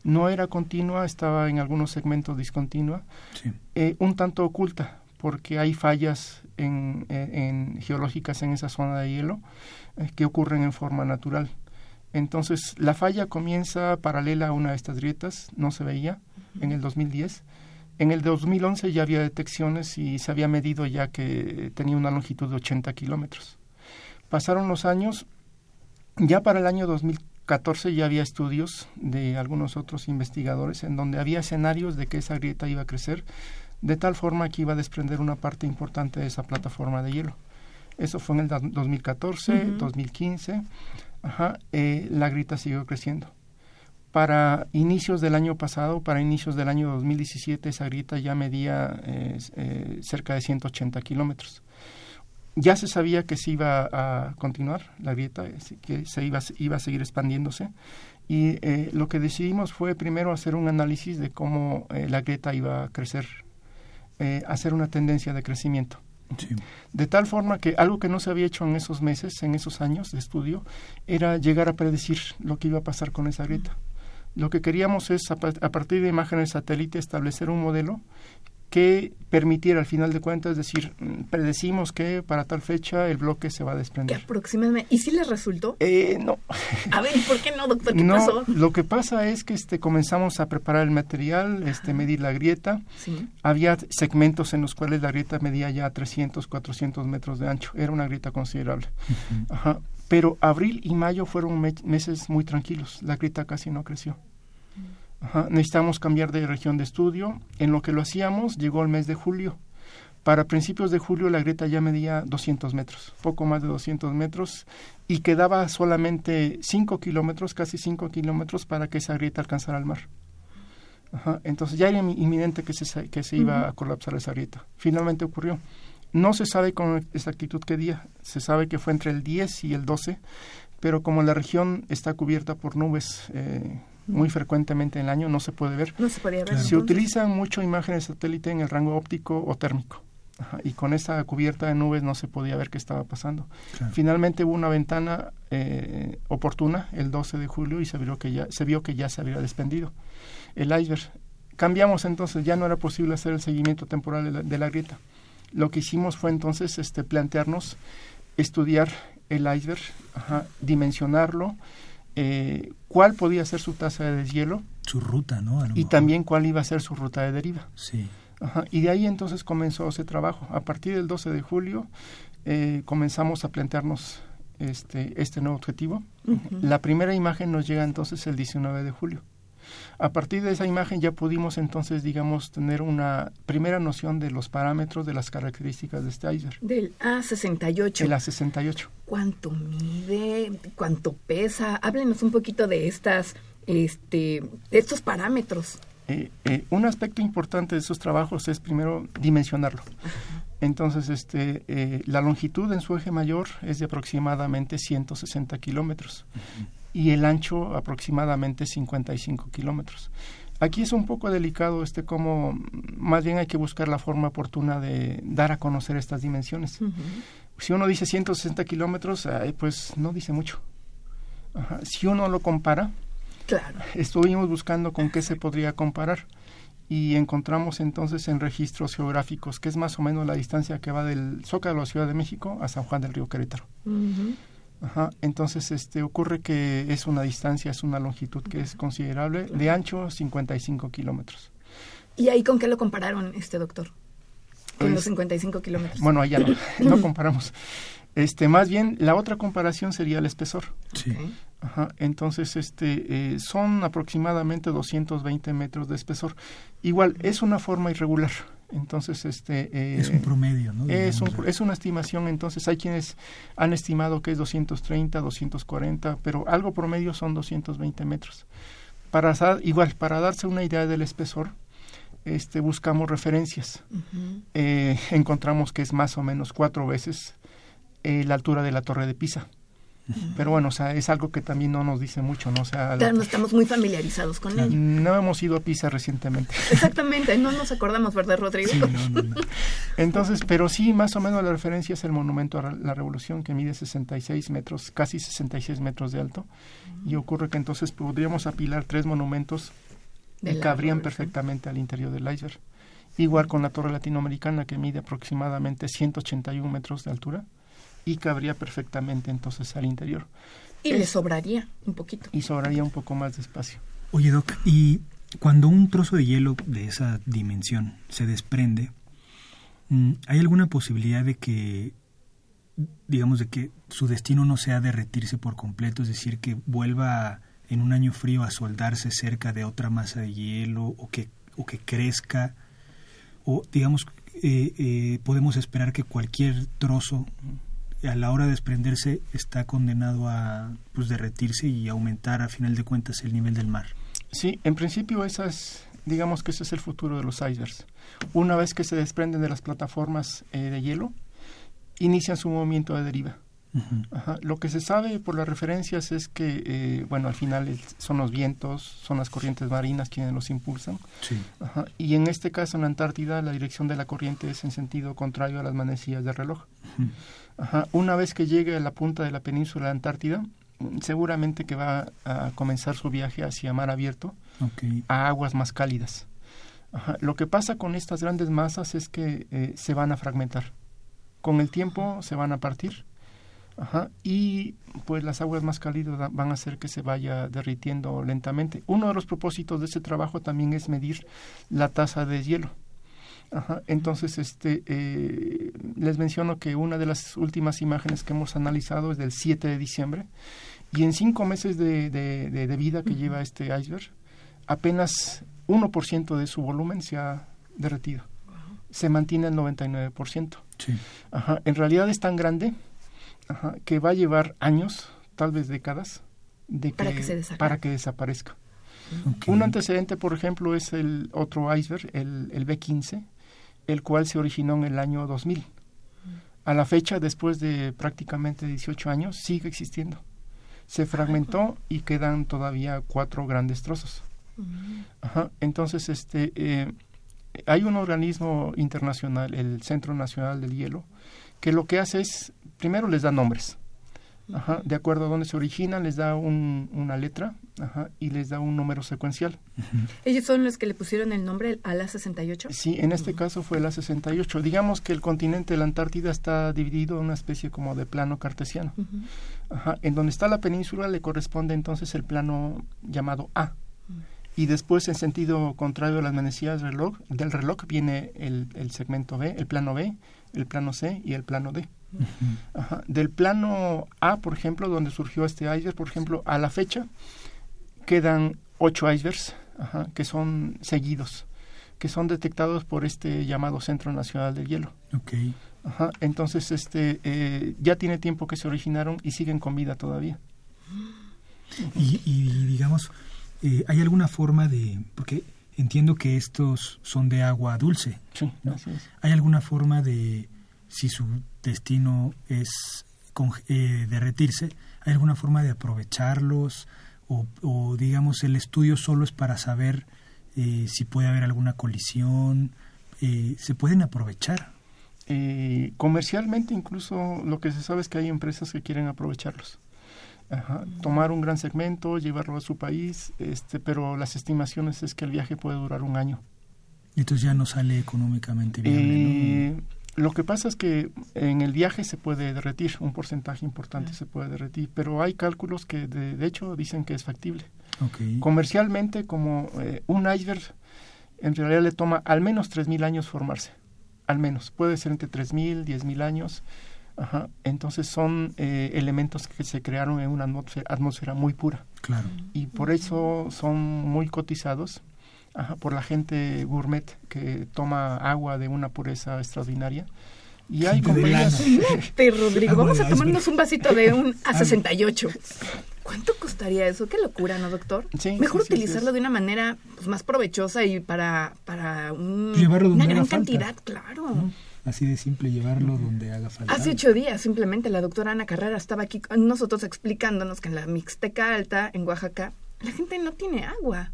No era continua, estaba en algunos segmentos discontinua, sí. un tanto oculta, porque hay fallas en, en, geológicas en esa zona de hielo que ocurren en forma natural. Entonces, la falla comienza paralela a una de estas grietas, no se veía en el 2010. En el 2011 ya había detecciones y se había medido ya que tenía una longitud de 80 kilómetros. Pasaron los años, ya para el año 2014 ya había estudios de algunos otros investigadores en donde había escenarios de que esa grieta iba a crecer de tal forma que iba a desprender una parte importante de esa plataforma de hielo. Eso fue en el 2014, uh -huh. 2015 Ajá, eh, la grieta siguió creciendo. Para inicios del año pasado, para inicios del año 2017, esa grieta ya medía eh, eh, cerca de 180 kilómetros. Ya se sabía que se iba a continuar la grieta, que se iba, iba a seguir expandiéndose. Y eh, lo que decidimos fue primero hacer un análisis de cómo la grieta iba a crecer, hacer una tendencia de crecimiento. Sí. De tal forma que algo que no se había hecho en esos meses, en esos años de estudio, era llegar a predecir lo que iba a pasar con esa grieta. Lo que queríamos es, a, partir de imágenes satélite, establecer un modelo que permitiera, al final de cuentas, decir, predecimos que para tal fecha el bloque se va a desprender.
¿Qué aproximadamente? ¿Y si les resultó?
Eh, no.
A ver, ¿por qué no, doctor? ¿Qué
no,
pasó?
Lo que pasa es que este, comenzamos a preparar el material, este, medir la grieta.
Sí.
Había segmentos en los cuales la grieta medía ya 300, 400 metros de ancho. Era una grieta considerable. Uh -huh. Ajá. Pero abril y mayo fueron me meses muy tranquilos. La grieta casi no creció. Ajá. Necesitamos cambiar de región de estudio. En lo que lo hacíamos, llegó el mes de julio. Para principios de julio la grieta ya medía 200 metros, poco más de 200 metros, y quedaba solamente 5 kilómetros, casi 5 kilómetros, para que esa grieta alcanzara el mar. Ajá. Entonces ya era inminente que se, que se iba uh -huh. a colapsar esa grieta. Finalmente ocurrió. No se sabe con exactitud qué día, se sabe que fue entre el 10 y el 12, pero como la región está cubierta por nubes eh, muy frecuentemente en el año, no se puede ver.
No se podía ver.
Claro. Se utilizan mucho imágenes de satélite en el rango óptico o térmico. Ajá, y con esa cubierta de nubes no se podía ver qué estaba pasando. Claro. Finalmente hubo una ventana eh, oportuna el 12 de julio y se vio, que ya, se vio que ya se había desprendido el iceberg. Cambiamos entonces, ya no era posible hacer el seguimiento temporal de la, de la grieta. Lo que hicimos fue entonces este, plantearnos estudiar el iceberg, ajá, dimensionarlo, eh, cuál podía ser su tasa de deshielo.
Su ruta, ¿no?
y mejor. también cuál iba a ser su ruta de deriva.
Sí.
Ajá, y de ahí entonces comenzó ese trabajo. A partir del 12 de julio eh, comenzamos a plantearnos este, este nuevo objetivo. La primera imagen nos llega entonces el 19 de julio. A partir de esa imagen ya pudimos entonces, digamos, tener una primera noción de los parámetros, de las características de este iceberg.
Del A68.
El A68.
¿Cuánto mide? ¿Cuánto pesa? Háblenos un poquito de estas, este, de estos parámetros.
Eh, eh, un aspecto importante de esos trabajos es primero dimensionarlo. Entonces, este, eh, la longitud en su eje mayor es de aproximadamente 160 kilómetros y el ancho aproximadamente 55 kilómetros. Aquí es un poco delicado este cómo, más bien hay que buscar la forma oportuna de dar a conocer estas dimensiones. Si uno dice 160 kilómetros, pues no dice mucho. Si uno lo compara,
claro.
estuvimos buscando con qué se podría comparar y encontramos entonces en registros geográficos que es más o menos la distancia que va del Zócalo de la Ciudad de México a San Juan del Río Querétaro. Ajá, entonces este ocurre que es una distancia, es una longitud que es considerable, de ancho 55 kilómetros.
¿Y ahí con qué lo compararon, este doctor? Con los 55 kilómetros.
Bueno, allá no, no comparamos. Este, más bien, la otra comparación sería el espesor.
Sí.
Ajá, entonces, este, eh, son aproximadamente 220 metros de espesor. Igual, es una forma irregular. Entonces, este...
Eh, es un promedio, ¿no?
Es, es, una estimación, entonces hay quienes han estimado que es 230, 240, pero algo promedio son 220 metros. Para igual, para darse una idea del espesor, este, buscamos referencias. Eh, encontramos que es más o menos cuatro veces eh, la altura de la torre de Pisa. Pero bueno, o sea, es algo que también no nos dice mucho, ¿no? O sea,
no estamos muy familiarizados con ello.
No hemos ido a Pisa recientemente.
Exactamente, no nos acordamos, ¿verdad, Rodrigo?
Entonces, pero sí, más o menos la referencia es el monumento a la Revolución, que mide 66 metros, casi 66 metros de alto. Y ocurre que entonces podríamos apilar tres monumentos que cabrían perfectamente al interior del iceberg. Igual con la Torre Latinoamericana, que mide aproximadamente 181 metros de altura y cabría perfectamente entonces al interior.
Y le sobraría un poquito.
Y sobraría un poco más de espacio.
Oye, Doc, y cuando un trozo de hielo de esa dimensión se desprende, mm, ¿hay alguna posibilidad de que, digamos, de que su destino no sea derretirse por completo, es decir, que vuelva en un año frío a soldarse cerca de otra masa de hielo o que, o que crezca? O, digamos, eh, eh, podemos esperar que cualquier trozo a la hora de desprenderse está condenado a pues, derretirse y aumentar a final de cuentas el nivel del mar.
Sí, en principio esas, digamos que ese es el futuro de los icebergs. Una vez que se desprenden de las plataformas eh, de hielo, inician su movimiento de deriva. Lo que se sabe por las referencias es que, eh, bueno, al final son los vientos, son las corrientes marinas quienes los impulsan. Y en este caso, en la Antártida, la dirección de la corriente es en sentido contrario a las manecillas del reloj. Una vez que llegue a la punta de la península de Antártida, seguramente que va a comenzar su viaje hacia mar abierto, a aguas más cálidas. Lo que pasa con estas grandes masas es que eh, se van a fragmentar. Con el tiempo se van a partir y pues las aguas más cálidas van a hacer que se vaya derritiendo lentamente. Uno de los propósitos de este trabajo también es medir la tasa de hielo. Entonces, este, eh, les menciono que una de las últimas imágenes que hemos analizado es del 7 de diciembre y en cinco meses de, de, vida que lleva este iceberg, apenas 1% de su volumen se ha derretido. Se mantiene el 99%.
Sí.
Ajá. En realidad es tan grande que va a llevar años, tal vez décadas, de
para,
que, desaparezca. Un antecedente, por ejemplo, es el otro iceberg, el, el B-15, el cual se originó en el año 2000. A la fecha, después de prácticamente 18 años, sigue existiendo. Se fragmentó y quedan todavía cuatro grandes trozos. Entonces, este, eh, hay un organismo internacional, el Centro Nacional del Hielo, que lo que hace es primero les da nombres. De acuerdo a dónde se originan, les da una letra y les da un número secuencial.
¿Ellos son los que le pusieron el nombre al A68?
Sí, en este caso fue el A68. Digamos que el continente de la Antártida está dividido en una especie como de plano cartesiano. En donde está la península le corresponde entonces el plano llamado A. Y después, en sentido contrario a las manecillas del reloj, del reloj viene el, el segmento B, el plano B, el plano C y el plano D. Del plano A, por ejemplo, donde surgió este iceberg, por ejemplo, a la fecha quedan ocho icebergs que son seguidos, que son detectados por este llamado Centro Nacional del Hielo.
Okay.
entonces, este, eh, ya tiene tiempo que se originaron y siguen con vida todavía.
Y, digamos, eh, ¿hay alguna forma de...? Porque entiendo que estos son de agua dulce.
Sí,
¿Hay alguna forma de, si su destino es eh, derretirse, ¿hay alguna forma de aprovecharlos? O, digamos, el estudio solo es para saber eh, si puede haber alguna colisión. Eh, ¿Se pueden aprovechar?
comercialmente incluso lo que se sabe es que hay empresas que quieren aprovecharlos. Tomar un gran segmento, llevarlo a su país, este, pero las estimaciones es que el viaje puede durar un año.
Entonces ya no sale económicamente viable. Eh,
lo que pasa es que en el viaje se puede derretir, un porcentaje importante se puede derretir, pero hay cálculos que de, hecho dicen que es factible. Comercialmente, como eh, un iceberg, en realidad le toma al menos 3.000 años formarse, al menos, puede ser entre 3.000, 10.000 años, Ajá. Entonces son eh, elementos que se crearon en una atmósfera, muy pura.
Claro.
Y por eso son muy cotizados ajá, por la gente gourmet que toma agua de una pureza extraordinaria. Y hay compañías...
Rodrigo, vamos a tomarnos un vasito de un A68. ¿Cuánto costaría eso? Qué locura, ¿no, doctor?
Sí,
Mejor utilizarlo de una manera pues, más provechosa y para, para un,
una
gran cantidad, claro
así de simple llevarlo donde haga falta.
Hace ocho días simplemente la doctora Ana Carrera estaba aquí con nosotros explicándonos que en la Mixteca Alta, en Oaxaca, la gente no tiene agua.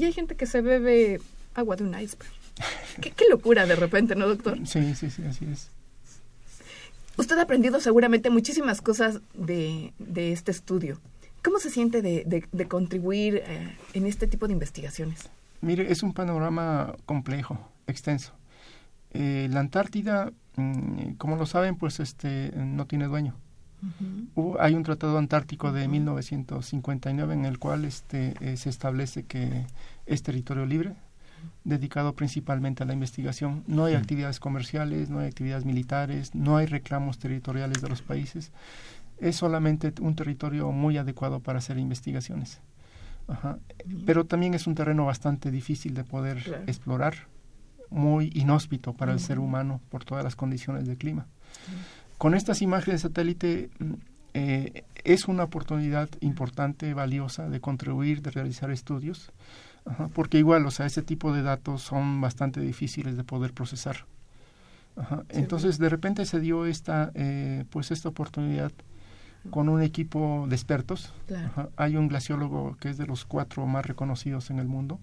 Y hay gente que se bebe agua de un iceberg. qué, locura de repente, ¿no, doctor?
Sí, sí, sí, así es.
Usted ha aprendido seguramente muchísimas cosas de, este estudio. ¿Cómo se siente de, contribuir eh, en este tipo de investigaciones?
Mire, es un panorama complejo, extenso. Eh, la Antártida, mm, como lo saben, pues este no tiene dueño. Hay un tratado antártico de 1959 en el cual este eh, se establece que es territorio libre, dedicado principalmente a la investigación. No hay actividades comerciales, no hay actividades militares, no hay reclamos territoriales de los países. Es solamente un territorio muy adecuado para hacer investigaciones. Pero también es un terreno bastante difícil de poder explorar muy inhóspito para el ser humano por todas las condiciones del clima. Con estas imágenes de satélite mm, eh, es una oportunidad importante, valiosa de contribuir, de realizar estudios, porque igual, o sea, ese tipo de datos son bastante difíciles de poder procesar. Entonces, de repente se dio esta, eh, pues esta oportunidad con un equipo de expertos. Hay un glaciólogo que es de los cuatro más reconocidos en el mundo,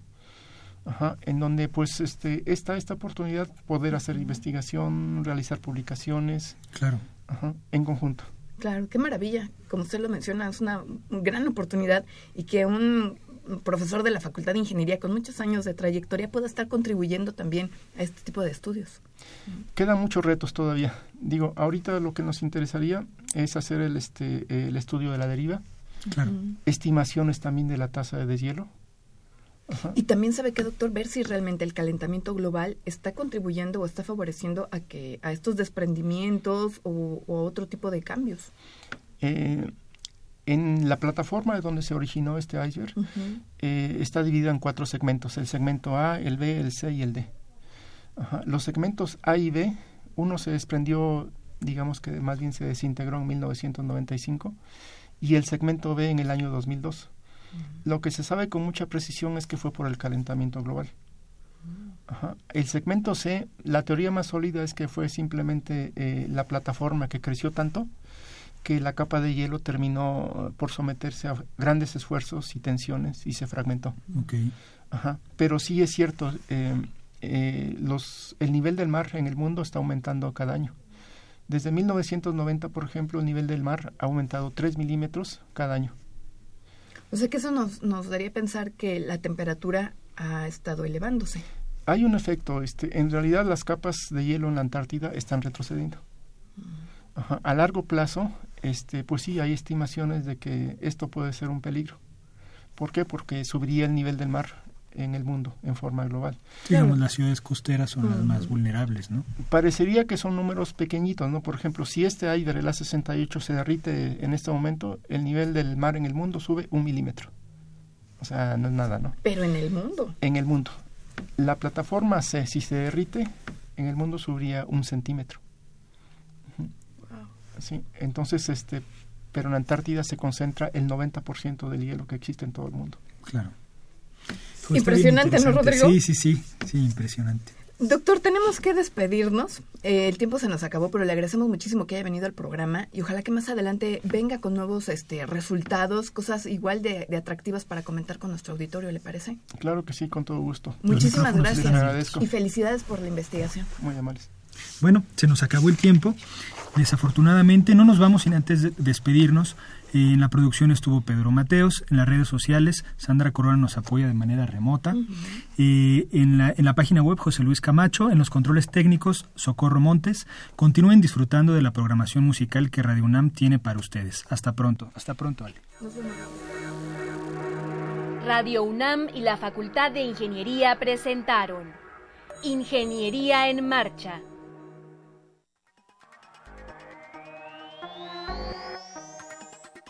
en donde pues este está esta oportunidad poder hacer investigación, realizar publicaciones,
claro,
en conjunto.
Claro, qué maravilla. Como usted lo menciona, es una gran oportunidad y que un profesor de la Facultad de Ingeniería con muchos años de trayectoria pueda estar contribuyendo también a este tipo de estudios.
Quedan muchos retos todavía. Digo, ahorita lo que nos interesaría es hacer el, este, el estudio de la deriva,
claro.
estimaciones también de la tasa de deshielo,
y también sabe que, doctor, ver si realmente el calentamiento global está contribuyendo o está favoreciendo a que a estos desprendimientos o, otro tipo de cambios.
Eh, en la plataforma de donde se originó este iceberg eh, está dividida en cuatro segmentos, el segmento A, el B, el C y el D. Los segmentos A y B, uno se desprendió, digamos que más bien se desintegró en 1995 y el segmento B en el año 2002. Lo que se sabe con mucha precisión es que fue por el calentamiento global. El segmento C, la teoría más sólida es que fue simplemente eh, la plataforma que creció tanto que la capa de hielo terminó por someterse a grandes esfuerzos y tensiones y se fragmentó. Pero sí es cierto, eh, eh, los, el nivel del mar en el mundo está aumentando cada año. Desde 1990, por ejemplo, el nivel del mar ha aumentado 3 milímetros cada año.
O sea que eso nos, nos daría a pensar que la temperatura ha estado elevándose.
Hay un efecto, este, en realidad las capas de hielo en la Antártida están retrocediendo. Mm. A largo plazo, este, pues sí, hay estimaciones de que esto puede ser un peligro. ¿Por qué? Porque subiría el nivel del mar en el mundo en forma global.
Digamos, las ciudades costeras son las más vulnerables, ¿no?
Parecería que son números pequeñitos, ¿no? Por ejemplo, si este iceberg, el A68, se derrite en este momento, el nivel del mar en el mundo sube un milímetro. O sea, no es nada, ¿no?
Pero en el mundo.
En el mundo. La plataforma C, si se derrite, en el mundo subiría un centímetro. Sí, entonces, este, pero en Antártida se concentra el 90% del hielo que existe en todo el mundo.
Claro.
Impresionante, ¿no, Rodrigo?
Sí, sí, sí, sí, impresionante.
Doctor, tenemos que despedirnos. Eh, el tiempo se nos acabó, pero le agradecemos muchísimo que haya venido al programa y ojalá que más adelante venga con nuevos este, resultados, cosas igual de, atractivas para comentar con nuestro auditorio, ¿le parece?
Claro que sí, con todo gusto.
Muchísimas gracias. Y felicidades por la investigación.
Muy amables.
Bueno, se nos acabó el tiempo. Desafortunadamente no nos vamos sin antes despedirnos. Eh, en la producción estuvo Pedro Mateos, en las redes sociales Sandra Corona nos apoya de manera remota, eh, en, la, en la página web José Luis Camacho, en los controles técnicos Socorro Montes. Continúen disfrutando de la programación musical que Radio UNAM tiene para ustedes. Hasta pronto. Hasta pronto, Ale.
Radio UNAM y la Facultad de Ingeniería presentaron Ingeniería en Marcha